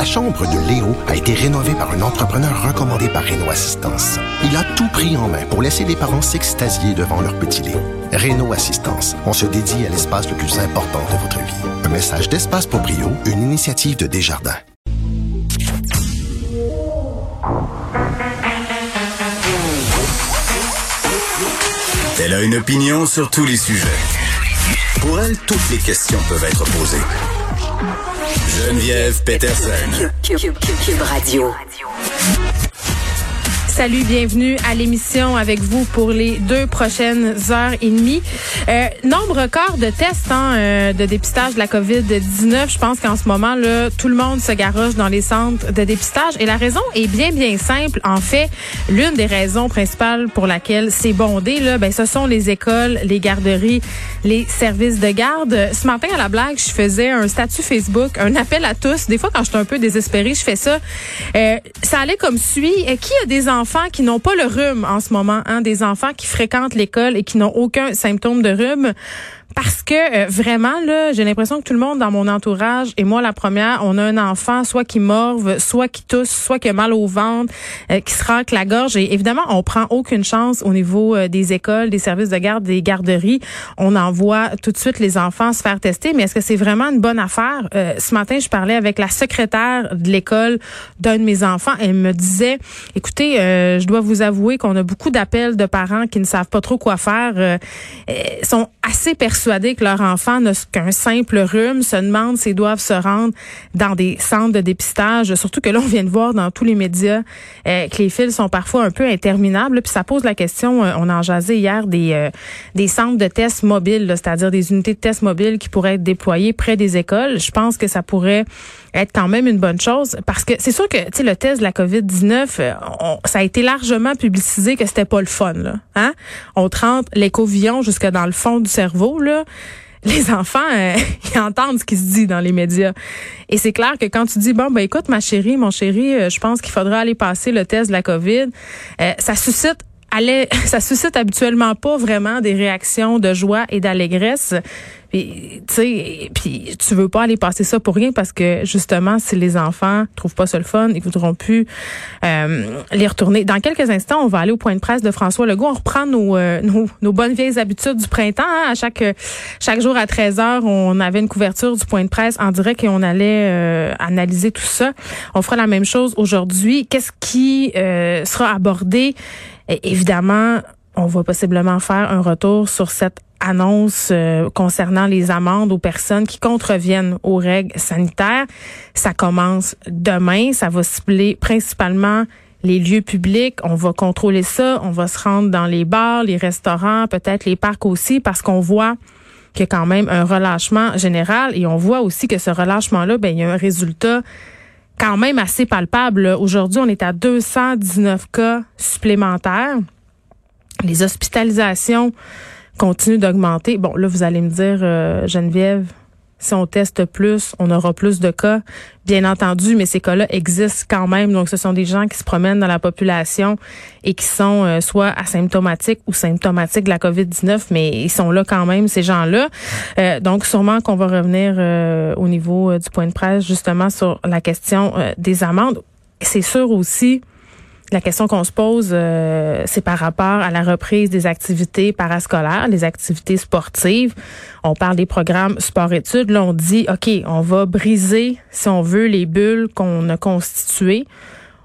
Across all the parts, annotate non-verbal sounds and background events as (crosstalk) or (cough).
La chambre de Léo a été rénovée par un entrepreneur recommandé par Renault Assistance. Il a tout pris en main pour laisser les parents s'extasier devant leur petit Léo. Renault Assistance, on se dédie à l'espace le plus important de votre vie. Un message d'Espace pour Brio, une initiative de Desjardins. Elle a une opinion sur tous les sujets. Pour elle, toutes les questions peuvent être posées. Geneviève Peterson. Cube, Radio. Salut, bienvenue à l'émission avec vous pour les deux prochaines heures et demie. Euh, nombre record de tests hein, euh, de dépistage de la COVID-19. Je pense qu'en ce moment, là, tout le monde se garoche dans les centres de dépistage. Et la raison est bien, bien simple. En fait, l'une des raisons principales pour laquelle c'est bondé, là, ben, ce sont les écoles, les garderies, les services de garde. Ce matin, à la blague, je faisais un statut Facebook, un appel à tous. Des fois, quand je suis un peu désespérée, je fais ça. Euh, ça allait comme suit. Qui a des enfants enfants qui n'ont pas le rhume en ce moment, hein, des enfants qui fréquentent l'école et qui n'ont aucun symptôme de rhume. Parce que euh, vraiment, là, j'ai l'impression que tout le monde dans mon entourage, et moi la première, on a un enfant soit qui morve, soit qui tousse, soit qui a mal au ventre, euh, qui se racle la gorge. Et évidemment, on prend aucune chance au niveau euh, des écoles, des services de garde, des garderies. On envoie tout de suite les enfants se faire tester. Mais est-ce que c'est vraiment une bonne affaire? ce matin, je parlais avec la secrétaire de l'école d'un de mes enfants. Elle me disait, écoutez, je dois vous avouer qu'on a beaucoup d'appels de parents qui ne savent pas trop quoi faire, sont assez persuadés persuadés que leur enfant n'a qu'un simple rhume, se demandent s'ils doivent se rendre dans des centres de dépistage. Surtout que là, on vient de voir dans tous les médias euh, que les fils sont parfois un peu interminables. Puis ça pose la question, euh, on en jasé hier, des, euh, des centres de tests mobiles, c'est-à-dire des unités de tests mobiles qui pourraient être déployées près des écoles. Je pense que ça pourrait être quand même une bonne chose parce que c'est sûr que tu sais le test de la Covid-19 ça a été largement publicisé que c'était pas le fun là, hein? On trente l'écovillon jusque dans le fond du cerveau là les enfants, euh, (laughs) ils entendent ce qui se dit dans les médias. Et c'est clair que quand tu dis, bon, ben écoute, ma chérie, mon chéri, euh, je pense qu'il faudra aller passer le test de la COVID, euh, ça suscite (laughs) ça suscite habituellement pas vraiment des réactions de joie et d'allégresse. Puis, tu sais, puis tu veux pas aller passer ça pour rien parce que justement, si les enfants trouvent pas ça le fun, ils voudront plus euh, les retourner. Dans quelques instants, on va aller au point de presse de François Legault. On reprend nos, euh, nos, bonnes vieilles habitudes du printemps. Hein. À chaque chaque jour à 13 heures, on avait une couverture du point de presse en direct et on allait euh, analyser tout ça. On fera la même chose aujourd'hui. Qu'est-ce qui sera abordé? évidemment, on va possiblement faire un retour sur cette annonce euh, concernant les amendes aux personnes qui contreviennent aux règles sanitaires. Ça commence demain. Ça va cibler principalement les lieux publics. On va contrôler ça. On va se rendre dans les bars, les restaurants, peut-être les parcs aussi, parce qu'on voit qu'il y a quand même un relâchement général et on voit aussi que ce relâchement-là, ben, il y a un résultat quand même assez palpable. Aujourd'hui, on est à 219 cas supplémentaires. Les hospitalisations continuent d'augmenter. Bon, là, vous allez me dire, euh, Geneviève, si on teste plus, on aura plus de cas, bien entendu, mais ces cas-là existent quand même. Donc, ce sont des gens qui se promènent dans la population et qui sont euh, soit asymptomatiques ou symptomatiques de la COVID-19, mais ils sont là quand même, ces gens-là. Euh, donc, sûrement qu'on va revenir au niveau du point de presse, justement, sur la question des amendes. C'est sûr aussi la question qu'on se pose, euh, c'est par rapport à la reprise des activités parascolaires, les activités sportives. On parle des programmes sport-études. Là, on dit, OK, on va briser, si on veut, les bulles qu'on a constituées.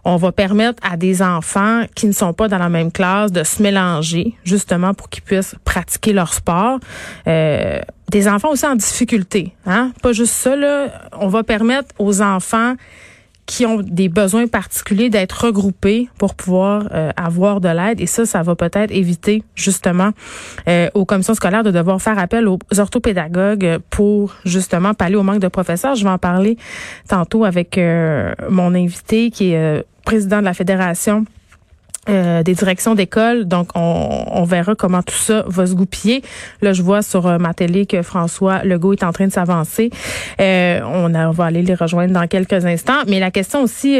On va permettre à des enfants qui ne sont pas dans la même classe de se mélanger, justement pour qu'ils puissent pratiquer leur sport. Euh, des enfants aussi en difficulté, hein? Pas juste ça, là. On va permettre aux enfants qui ont des besoins particuliers d'être regroupés pour pouvoir euh, avoir de l'aide. Et ça, ça va peut-être éviter justement euh, aux commissions scolaires de devoir faire appel aux orthopédagogues pour justement pallier au manque de professeurs. Je vais en parler tantôt avec euh, mon invité qui est président de la Fédération euh, des directions d'école. Donc, on, on, verra comment tout ça va se goupiller. Là, je vois sur euh, ma télé que François Legault est en train de s'avancer. Euh, on, va aller les rejoindre dans quelques instants. Mais la question aussi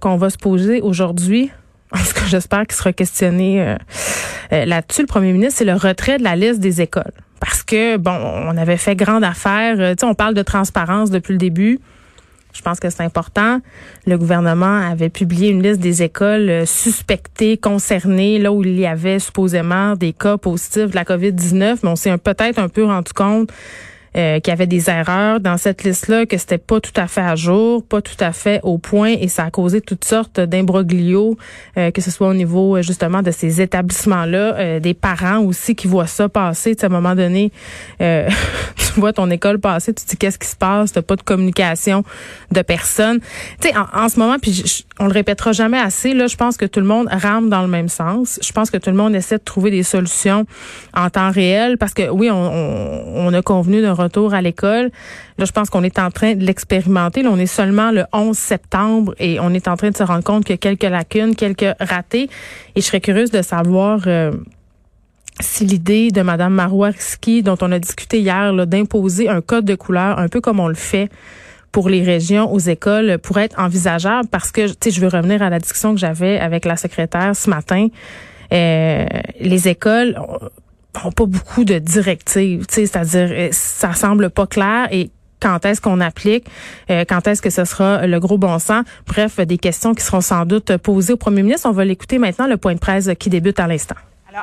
qu'on va se poser aujourd'hui, (laughs) tout cas, j'espère qu'il sera questionné là-dessus, le premier ministre, c'est le retrait de la liste des écoles. Parce que, bon, on avait fait grande affaire. tu sais, on parle de transparence depuis le début Je pense que c'est important. Le gouvernement avait publié une liste des écoles euh, suspectées, concernées, là où il y avait supposément des cas positifs de la COVID-19, mais on s'est peut-être un peu rendu compte euh, qu'il y avait des erreurs dans cette liste-là, que c'était pas tout à fait à jour, pas tout à fait au point, et ça a causé toutes sortes d'imbroglios, euh, que ce soit au niveau euh, justement de ces établissements-là, des parents aussi qui voient ça passer. à un moment donné, (laughs) tu vois ton école passer, tu te dis qu'est-ce qui se passe, t'as pas de communication de personne. Tu sais, en, ce moment, puis on le répétera jamais assez, là, je pense que tout le monde rame dans le même sens. Je pense que tout le monde essaie de trouver des solutions en temps réel, parce que oui, on, on, on a convenu d'un retour à l'école. Là, je pense qu'on est en train de l'expérimenter. Là, on est seulement le 11 septembre et on est en train de se rendre compte qu'il y a quelques lacunes, quelques ratés. Et je serais curieuse de savoir euh, si l'idée de Mme Marois-Risky, dont on a discuté hier, d'imposer un code de couleur, un peu comme on le fait pour les régions aux écoles pourrait être envisageable? Parce que, tu sais, je veux revenir à la discussion que j'avais avec la secrétaire ce matin. Euh, les écoles ont pas beaucoup de directives, c'est-à-dire euh, ça semble pas clair et quand est-ce qu'on applique, euh, quand est-ce que ce sera le gros bon sens? Bref, des questions qui seront sans doute posées au premier ministre. On va l'écouter maintenant, le point de presse qui débute à l'instant.